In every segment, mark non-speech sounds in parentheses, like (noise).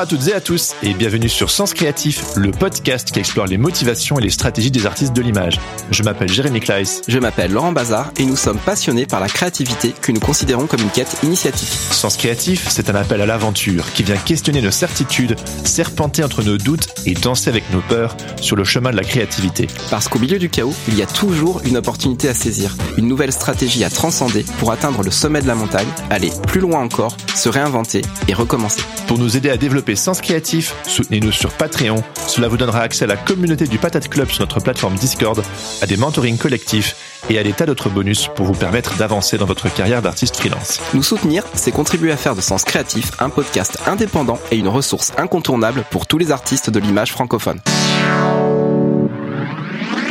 À toutes et à tous et bienvenue sur Sens Créatif, le podcast qui explore les motivations et les stratégies des artistes de l'image. Je m'appelle Jérémy Kleiss. Je m'appelle Laurent Bazar et nous sommes passionnés par la créativité que nous considérons comme une quête initiatique. Sens Créatif, c'est un appel à l'aventure qui vient questionner nos certitudes, serpenter entre nos doutes et danser avec nos peurs sur le chemin de la créativité. Parce qu'au milieu du chaos, il y a toujours une opportunité à saisir, une nouvelle stratégie à transcender pour atteindre le sommet de la montagne, aller plus loin encore, se réinventer et recommencer. Pour nous aider à développer Sens Créatif, soutenez-nous sur Patreon. Cela vous donnera accès à la communauté du Patate Club sur notre plateforme Discord, à des mentorings collectifs et à des tas d'autres bonus pour vous permettre d'avancer dans votre carrière d'artiste freelance. Nous soutenir, c'est contribuer à faire de Sens Créatif un podcast indépendant et une ressource incontournable pour tous les artistes de l'image francophone.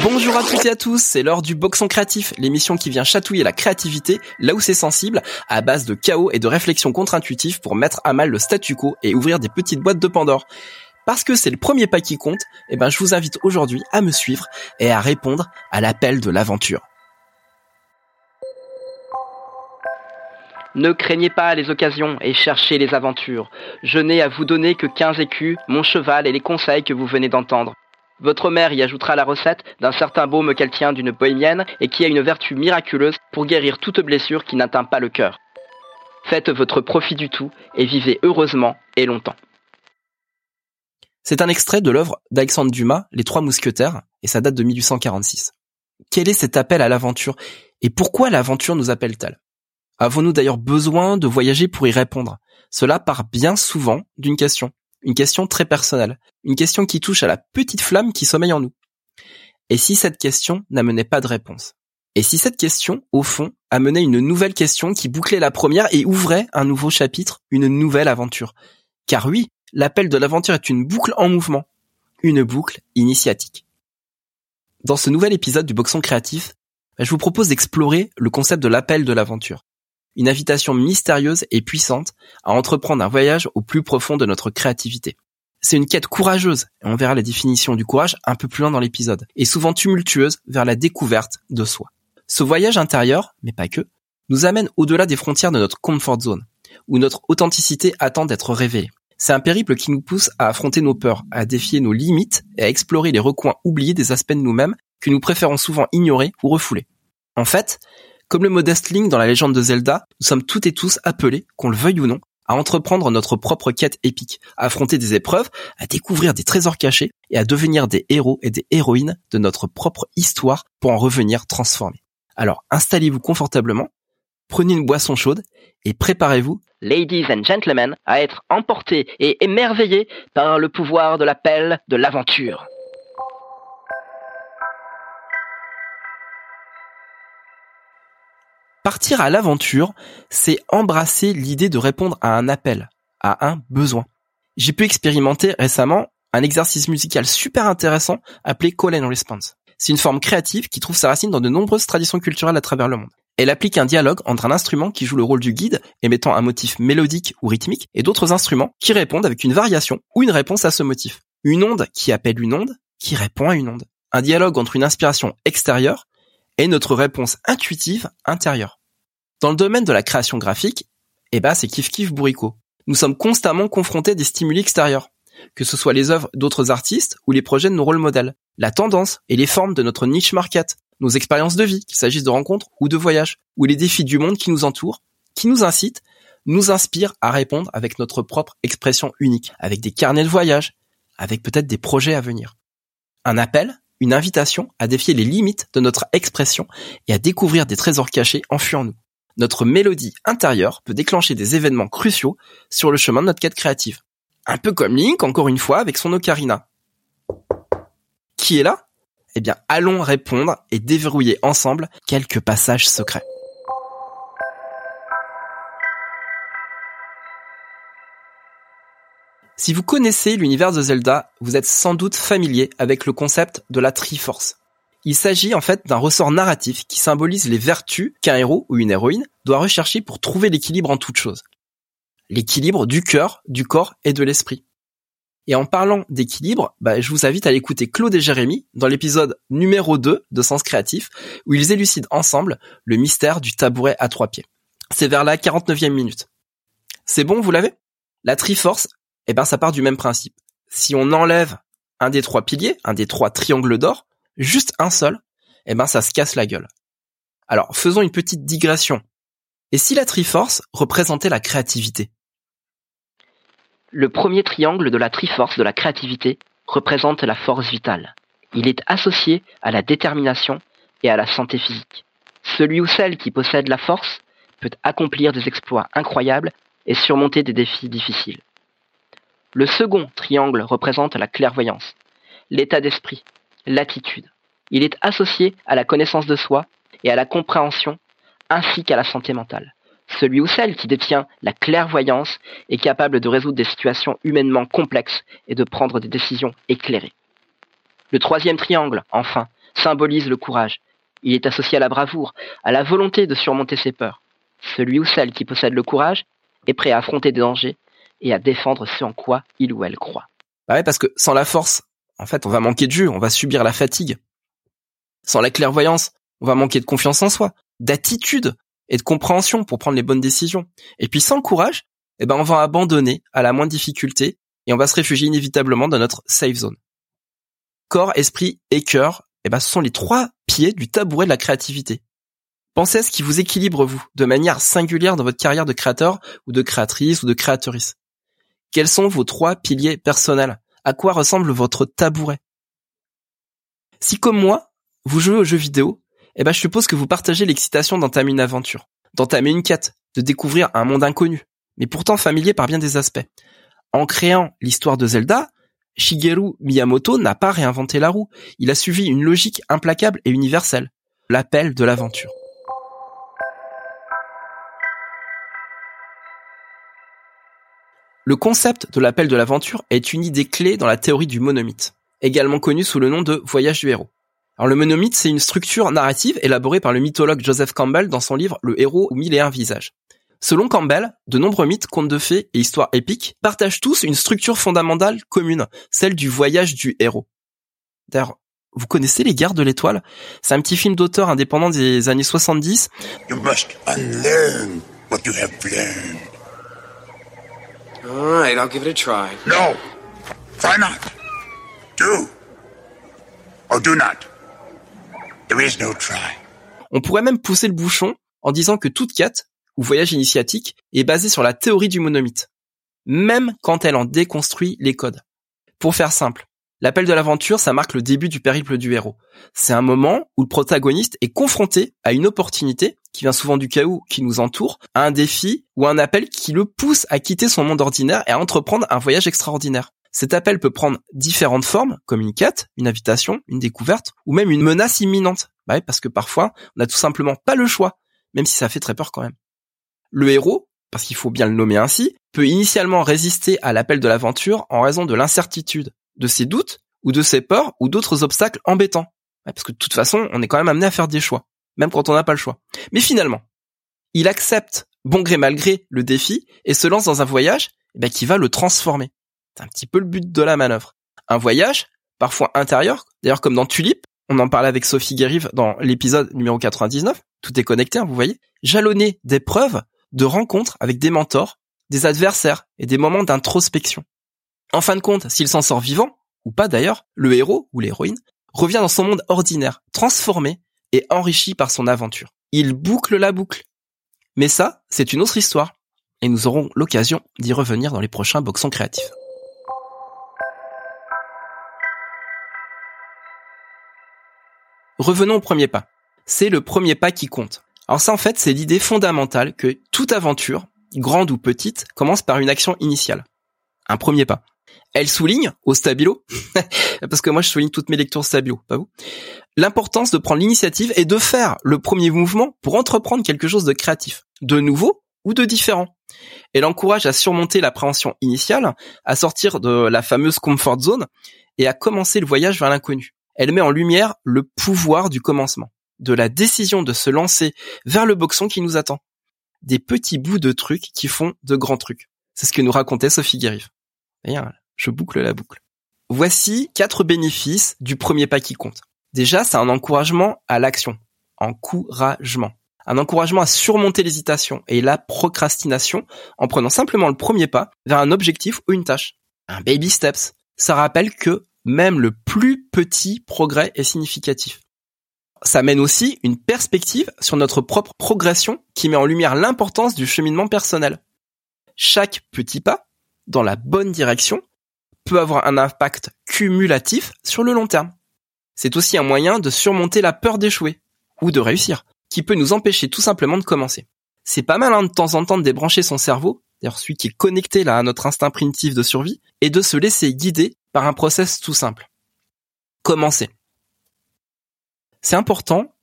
Bonjour à toutes et à tous, c'est l'heure du Boxon Créatif, l'émission qui vient chatouiller la créativité là où c'est sensible, à base de chaos et de réflexions contre-intuitives pour mettre à mal le statu quo et ouvrir des petites boîtes de Pandore. Parce que c'est le premier pas qui compte, eh ben je vous invite aujourd'hui à me suivre et à répondre à l'appel de l'aventure. Ne craignez pas les occasions et cherchez les aventures. Je n'ai à vous donner que 15 écus, mon cheval et les conseils que vous venez d'entendre. Votre mère y ajoutera la recette d'un certain baume qu'elle tient d'une bohémienne et qui a une vertu miraculeuse pour guérir toute blessure qui n'atteint pas le cœur. Faites votre profit du tout et vivez heureusement et longtemps. C'est un extrait de l'œuvre d'Alexandre Dumas, Les Trois Mousquetaires, et ça date de 1846. Quel est cet appel à l'aventure et pourquoi l'aventure nous appelle-t-elle? Avons-nous d'ailleurs besoin de voyager pour y répondre? Cela part bien souvent d'une question. Une question très personnelle. Une question qui touche à la petite flamme qui sommeille en nous. Et si cette question n'amenait pas de réponse? Et si cette question, au fond, amenait une nouvelle question qui bouclait la première et ouvrait un nouveau chapitre, une nouvelle aventure? Car oui, l'appel de l'aventure est une boucle en mouvement. Une boucle initiatique. Dans ce nouvel épisode du Boxon Créatif, je vous propose d'explorer le concept de l'appel de l'aventure une invitation mystérieuse et puissante à entreprendre un voyage au plus profond de notre créativité. C'est une quête courageuse, et on verra la définition du courage un peu plus loin dans l'épisode, et souvent tumultueuse vers la découverte de soi. Ce voyage intérieur, mais pas que, nous amène au-delà des frontières de notre comfort zone, où notre authenticité attend d'être révélée. C'est un périple qui nous pousse à affronter nos peurs, à défier nos limites et à explorer les recoins oubliés des aspects de nous-mêmes que nous préférons souvent ignorer ou refouler. En fait, comme le modeste Link dans la légende de Zelda, nous sommes toutes et tous appelés, qu'on le veuille ou non, à entreprendre notre propre quête épique, à affronter des épreuves, à découvrir des trésors cachés et à devenir des héros et des héroïnes de notre propre histoire pour en revenir transformés. Alors installez-vous confortablement, prenez une boisson chaude et préparez-vous, ladies and gentlemen, à être emportés et émerveillés par le pouvoir de l'appel de l'aventure. Partir à l'aventure, c'est embrasser l'idée de répondre à un appel, à un besoin. J'ai pu expérimenter récemment un exercice musical super intéressant appelé Call and Response. C'est une forme créative qui trouve sa racine dans de nombreuses traditions culturelles à travers le monde. Elle applique un dialogue entre un instrument qui joue le rôle du guide, émettant un motif mélodique ou rythmique, et d'autres instruments qui répondent avec une variation ou une réponse à ce motif. Une onde qui appelle une onde, qui répond à une onde. Un dialogue entre une inspiration extérieure et notre réponse intuitive intérieure. Dans le domaine de la création graphique, eh ben, c'est kiff kiff bourricot. Nous sommes constamment confrontés à des stimuli extérieurs, que ce soit les œuvres d'autres artistes ou les projets de nos rôles modèles, la tendance et les formes de notre niche market, nos expériences de vie, qu'il s'agisse de rencontres ou de voyages, ou les défis du monde qui nous entourent, qui nous incitent, nous inspirent à répondre avec notre propre expression unique, avec des carnets de voyage, avec peut-être des projets à venir. Un appel, une invitation à défier les limites de notre expression et à découvrir des trésors cachés enfuis en nous notre mélodie intérieure peut déclencher des événements cruciaux sur le chemin de notre quête créative. Un peu comme Link, encore une fois, avec son ocarina. Qui est là? Eh bien, allons répondre et déverrouiller ensemble quelques passages secrets. Si vous connaissez l'univers de Zelda, vous êtes sans doute familier avec le concept de la Triforce. Il s'agit en fait d'un ressort narratif qui symbolise les vertus qu'un héros ou une héroïne doit rechercher pour trouver l'équilibre en toute chose. L'équilibre du cœur, du corps et de l'esprit. Et en parlant d'équilibre, bah, je vous invite à l'écouter Claude et Jérémy dans l'épisode numéro 2 de Sens Créatif, où ils élucident ensemble le mystère du tabouret à trois pieds. C'est vers la 49e minute. C'est bon, vous l'avez? La Triforce eh ben ça part du même principe. Si on enlève un des trois piliers, un des trois triangles d'or, juste un seul, eh ben ça se casse la gueule. Alors faisons une petite digression. Et si la Triforce représentait la créativité? Le premier triangle de la Triforce de la créativité représente la force vitale. Il est associé à la détermination et à la santé physique. Celui ou celle qui possède la force peut accomplir des exploits incroyables et surmonter des défis difficiles. Le second triangle représente la clairvoyance, l'état d'esprit, l'attitude. Il est associé à la connaissance de soi et à la compréhension, ainsi qu'à la santé mentale. Celui ou celle qui détient la clairvoyance est capable de résoudre des situations humainement complexes et de prendre des décisions éclairées. Le troisième triangle, enfin, symbolise le courage. Il est associé à la bravoure, à la volonté de surmonter ses peurs. Celui ou celle qui possède le courage est prêt à affronter des dangers et à défendre ce en quoi il ou elle croit. Bah ouais, parce que sans la force, en fait, on va manquer de jus, on va subir la fatigue. Sans la clairvoyance, on va manquer de confiance en soi, d'attitude et de compréhension pour prendre les bonnes décisions. Et puis sans le courage, eh ben on va abandonner à la moindre difficulté et on va se réfugier inévitablement dans notre safe zone. Corps, esprit et cœur, eh ben ce sont les trois pieds du tabouret de la créativité. Pensez à ce qui vous équilibre vous, de manière singulière dans votre carrière de créateur ou de créatrice ou de créatrice. Quels sont vos trois piliers personnels? À quoi ressemble votre tabouret Si comme moi, vous jouez aux jeux vidéo, eh ben je suppose que vous partagez l'excitation d'entamer une aventure, d'entamer une quête, de découvrir un monde inconnu, mais pourtant familier par bien des aspects. En créant l'histoire de Zelda, Shigeru Miyamoto n'a pas réinventé la roue, il a suivi une logique implacable et universelle, l'appel de l'aventure. Le concept de l'appel de l'aventure est une idée clé dans la théorie du monomythe, également connue sous le nom de voyage du héros. Alors le monomythe, c'est une structure narrative élaborée par le mythologue Joseph Campbell dans son livre Le héros mille et un visages. Selon Campbell, de nombreux mythes, contes de fées et histoires épiques partagent tous une structure fondamentale commune, celle du voyage du héros. D'ailleurs, vous connaissez Les Guerres de l'Étoile? C'est un petit film d'auteur indépendant des années 70. You must unlearn what you have learned. All I'll give it a try. No. Try not. Do. Or do not. There is no try. On pourrait même pousser le bouchon en disant que toute quête ou voyage initiatique est basée sur la théorie du monomythe, même quand elle en déconstruit les codes. Pour faire simple, L'appel de l'aventure, ça marque le début du périple du héros. C'est un moment où le protagoniste est confronté à une opportunité, qui vient souvent du chaos qui nous entoure, à un défi ou un appel qui le pousse à quitter son monde ordinaire et à entreprendre un voyage extraordinaire. Cet appel peut prendre différentes formes, comme une quête, une invitation, une découverte, ou même une menace imminente. Bah parce que parfois, on n'a tout simplement pas le choix, même si ça fait très peur quand même. Le héros, parce qu'il faut bien le nommer ainsi, peut initialement résister à l'appel de l'aventure en raison de l'incertitude, de ses doutes ou de ses peurs ou d'autres obstacles embêtants. Parce que de toute façon, on est quand même amené à faire des choix, même quand on n'a pas le choix. Mais finalement, il accepte, bon gré mal gré, le défi et se lance dans un voyage eh ben, qui va le transformer. C'est un petit peu le but de la manœuvre. Un voyage, parfois intérieur, d'ailleurs comme dans Tulip, on en parlait avec Sophie Guérive dans l'épisode numéro 99, tout est connecté, hein, vous voyez, jalonné d'épreuves, de rencontres avec des mentors, des adversaires et des moments d'introspection. En fin de compte, s'il s'en sort vivant, ou pas d'ailleurs, le héros ou l'héroïne revient dans son monde ordinaire, transformé et enrichi par son aventure. Il boucle la boucle. Mais ça, c'est une autre histoire, et nous aurons l'occasion d'y revenir dans les prochains boxons créatifs. Revenons au premier pas. C'est le premier pas qui compte. Alors ça, en fait, c'est l'idée fondamentale que toute aventure, grande ou petite, commence par une action initiale un premier pas. Elle souligne au stabilo, (laughs) parce que moi je souligne toutes mes lectures stabilo, pas vous, l'importance de prendre l'initiative et de faire le premier mouvement pour entreprendre quelque chose de créatif, de nouveau ou de différent. Elle encourage à surmonter l'appréhension initiale, à sortir de la fameuse comfort zone et à commencer le voyage vers l'inconnu. Elle met en lumière le pouvoir du commencement, de la décision de se lancer vers le boxon qui nous attend. Des petits bouts de trucs qui font de grands trucs. C'est ce que nous racontait Sophie Guérif. Je boucle la boucle. Voici quatre bénéfices du premier pas qui compte. Déjà, c'est un encouragement à l'action. Encouragement. Un encouragement à surmonter l'hésitation et la procrastination en prenant simplement le premier pas vers un objectif ou une tâche. Un baby steps. Ça rappelle que même le plus petit progrès est significatif. Ça mène aussi une perspective sur notre propre progression qui met en lumière l'importance du cheminement personnel. Chaque petit pas dans la bonne direction peut avoir un impact cumulatif sur le long terme. C'est aussi un moyen de surmonter la peur d'échouer ou de réussir, qui peut nous empêcher tout simplement de commencer. C'est pas mal de temps en temps de débrancher son cerveau, d'ailleurs celui qui est connecté là à notre instinct primitif de survie, et de se laisser guider par un process tout simple. Commencer. C'est important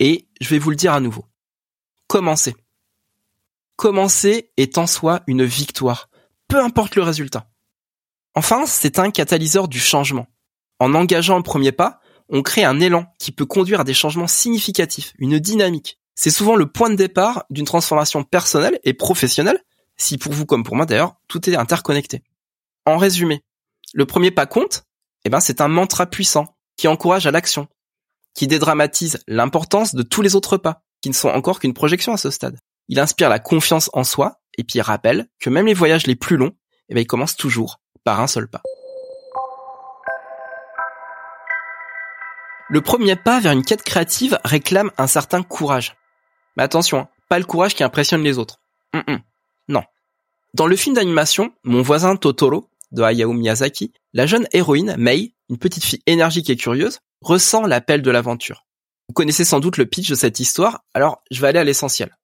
et je vais vous le dire à nouveau. Commencer. Commencer est en soi une victoire, peu importe le résultat. Enfin, c'est un catalyseur du changement. En engageant le premier pas, on crée un élan qui peut conduire à des changements significatifs, une dynamique. C'est souvent le point de départ d'une transformation personnelle et professionnelle, si pour vous comme pour moi d'ailleurs, tout est interconnecté. En résumé, le premier pas compte, eh ben c'est un mantra puissant qui encourage à l'action, qui dédramatise l'importance de tous les autres pas, qui ne sont encore qu'une projection à ce stade. Il inspire la confiance en soi et puis rappelle que même les voyages les plus longs, eh ben ils commencent toujours par un seul pas. Le premier pas vers une quête créative réclame un certain courage. Mais attention, hein, pas le courage qui impressionne les autres. non. Dans le film d'animation Mon voisin Totoro de Hayao Miyazaki, la jeune héroïne Mei, une petite fille énergique et curieuse, ressent l'appel de l'aventure. Vous connaissez sans doute le pitch de cette histoire, alors je vais aller à l'essentiel.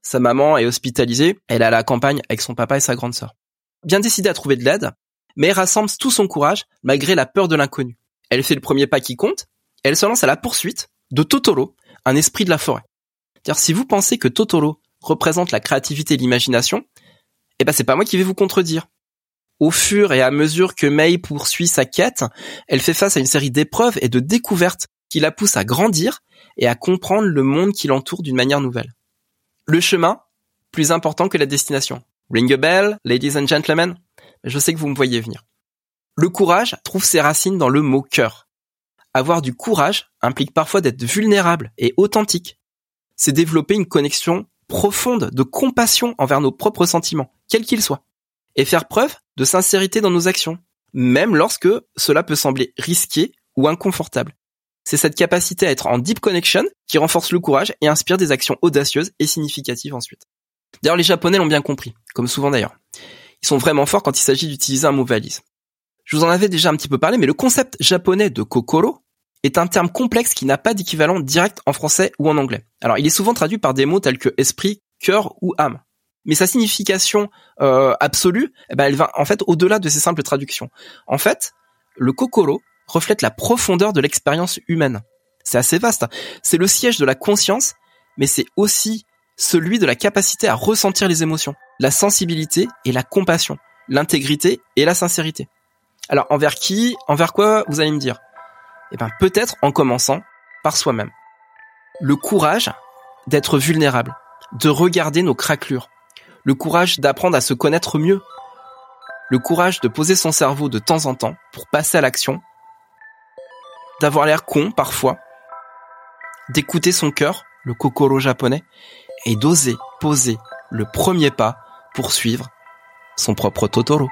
Sa maman est hospitalisée, elle est à la campagne avec son papa et sa grande sœur. Bien décidée à trouver de l'aide, mais rassemble tout son courage malgré la peur de l'inconnu. Elle fait le premier pas qui compte, elle se lance à la poursuite de Totoro, un esprit de la forêt. Si vous pensez que Totoro représente la créativité et l'imagination, eh ben c'est pas moi qui vais vous contredire. Au fur et à mesure que Mei poursuit sa quête, elle fait face à une série d'épreuves et de découvertes qui la poussent à grandir et à comprendre le monde qui l'entoure d'une manière nouvelle. Le chemin, plus important que la destination. Ring a bell, ladies and gentlemen je sais que vous me voyez venir. Le courage trouve ses racines dans le mot cœur. Avoir du courage implique parfois d'être vulnérable et authentique. C'est développer une connexion profonde de compassion envers nos propres sentiments, quels qu'ils soient, et faire preuve de sincérité dans nos actions, même lorsque cela peut sembler risqué ou inconfortable. C'est cette capacité à être en deep connection qui renforce le courage et inspire des actions audacieuses et significatives ensuite. D'ailleurs, les Japonais l'ont bien compris, comme souvent d'ailleurs. Ils sont vraiment forts quand il s'agit d'utiliser un mot valise. Je vous en avais déjà un petit peu parlé, mais le concept japonais de kokoro est un terme complexe qui n'a pas d'équivalent direct en français ou en anglais. Alors, il est souvent traduit par des mots tels que esprit, cœur ou âme. Mais sa signification euh, absolue, eh ben, elle va en fait au-delà de ces simples traductions. En fait, le kokoro reflète la profondeur de l'expérience humaine. C'est assez vaste. C'est le siège de la conscience, mais c'est aussi celui de la capacité à ressentir les émotions, la sensibilité et la compassion, l'intégrité et la sincérité. Alors envers qui, envers quoi vous allez me dire? Eh bien peut-être en commençant par soi-même. Le courage d'être vulnérable, de regarder nos craquelures, le courage d'apprendre à se connaître mieux, le courage de poser son cerveau de temps en temps pour passer à l'action, d'avoir l'air con parfois, d'écouter son cœur, le kokoro japonais, et d'oser poser le premier pas pour suivre son propre Totoro.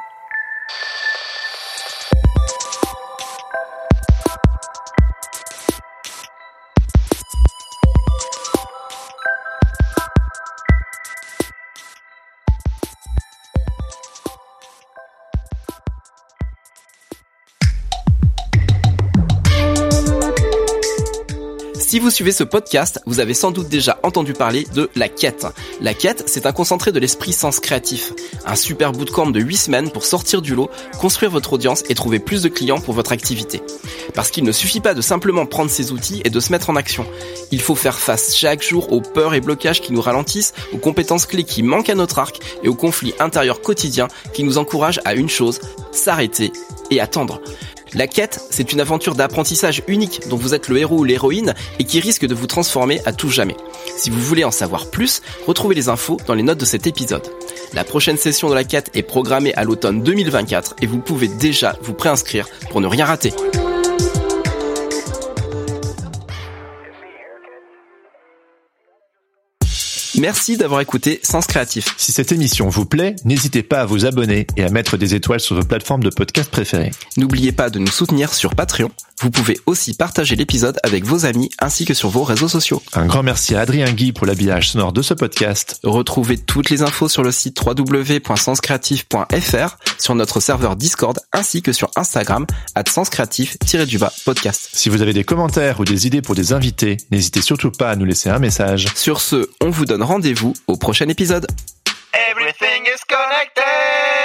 Si vous suivez ce podcast, vous avez sans doute déjà entendu parler de La Quête. La Quête, c'est un concentré de l'esprit sens créatif. Un super bootcamp de 8 semaines pour sortir du lot, construire votre audience et trouver plus de clients pour votre activité. Parce qu'il ne suffit pas de simplement prendre ces outils et de se mettre en action. Il faut faire face chaque jour aux peurs et blocages qui nous ralentissent, aux compétences clés qui manquent à notre arc et aux conflits intérieurs quotidiens qui nous encouragent à une chose, s'arrêter et attendre. La quête, c'est une aventure d'apprentissage unique dont vous êtes le héros ou l'héroïne et qui risque de vous transformer à tout jamais. Si vous voulez en savoir plus, retrouvez les infos dans les notes de cet épisode. La prochaine session de la quête est programmée à l'automne 2024 et vous pouvez déjà vous préinscrire pour ne rien rater. Merci d'avoir écouté Sens Créatif. Si cette émission vous plaît, n'hésitez pas à vous abonner et à mettre des étoiles sur vos plateformes de podcast préférées. N'oubliez pas de nous soutenir sur Patreon. Vous pouvez aussi partager l'épisode avec vos amis ainsi que sur vos réseaux sociaux. Un grand merci à Adrien Guy pour l'habillage sonore de ce podcast. Retrouvez toutes les infos sur le site www.senscreatif.fr, sur notre serveur Discord ainsi que sur Instagram at senscreatif-du-bas podcast. Si vous avez des commentaires ou des idées pour des invités, n'hésitez surtout pas à nous laisser un message. Sur ce, on vous donne rendez-vous au prochain épisode. Everything is connected.